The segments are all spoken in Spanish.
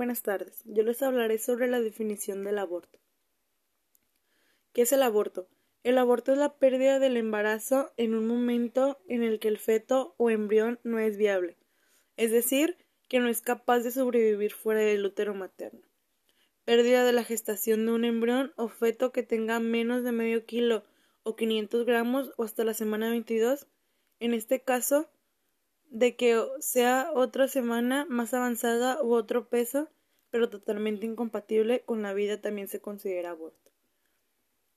Buenas tardes. Yo les hablaré sobre la definición del aborto. ¿Qué es el aborto? El aborto es la pérdida del embarazo en un momento en el que el feto o embrión no es viable, es decir, que no es capaz de sobrevivir fuera del útero materno. Pérdida de la gestación de un embrión o feto que tenga menos de medio kilo o 500 gramos o hasta la semana 22. En este caso, de que sea otra semana más avanzada u otro peso, pero totalmente incompatible con la vida también se considera aborto.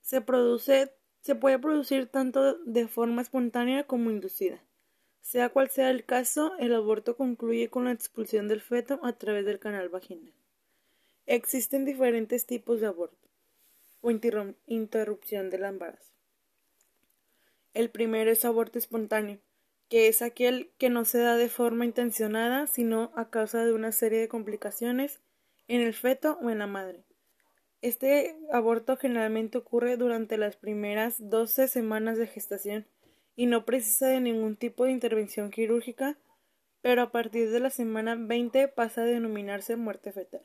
Se produce, se puede producir tanto de forma espontánea como inducida. Sea cual sea el caso, el aborto concluye con la expulsión del feto a través del canal vaginal. Existen diferentes tipos de aborto o interrupción del embarazo. El primero es aborto espontáneo que es aquel que no se da de forma intencionada, sino a causa de una serie de complicaciones en el feto o en la madre. Este aborto generalmente ocurre durante las primeras 12 semanas de gestación y no precisa de ningún tipo de intervención quirúrgica, pero a partir de la semana 20 pasa a denominarse muerte fetal.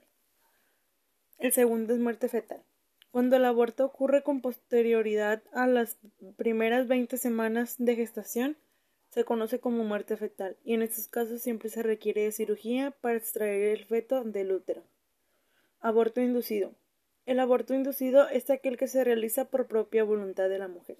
El segundo es muerte fetal. Cuando el aborto ocurre con posterioridad a las primeras 20 semanas de gestación, se conoce como muerte fetal y en estos casos siempre se requiere de cirugía para extraer el feto del útero. Aborto inducido. El aborto inducido es aquel que se realiza por propia voluntad de la mujer.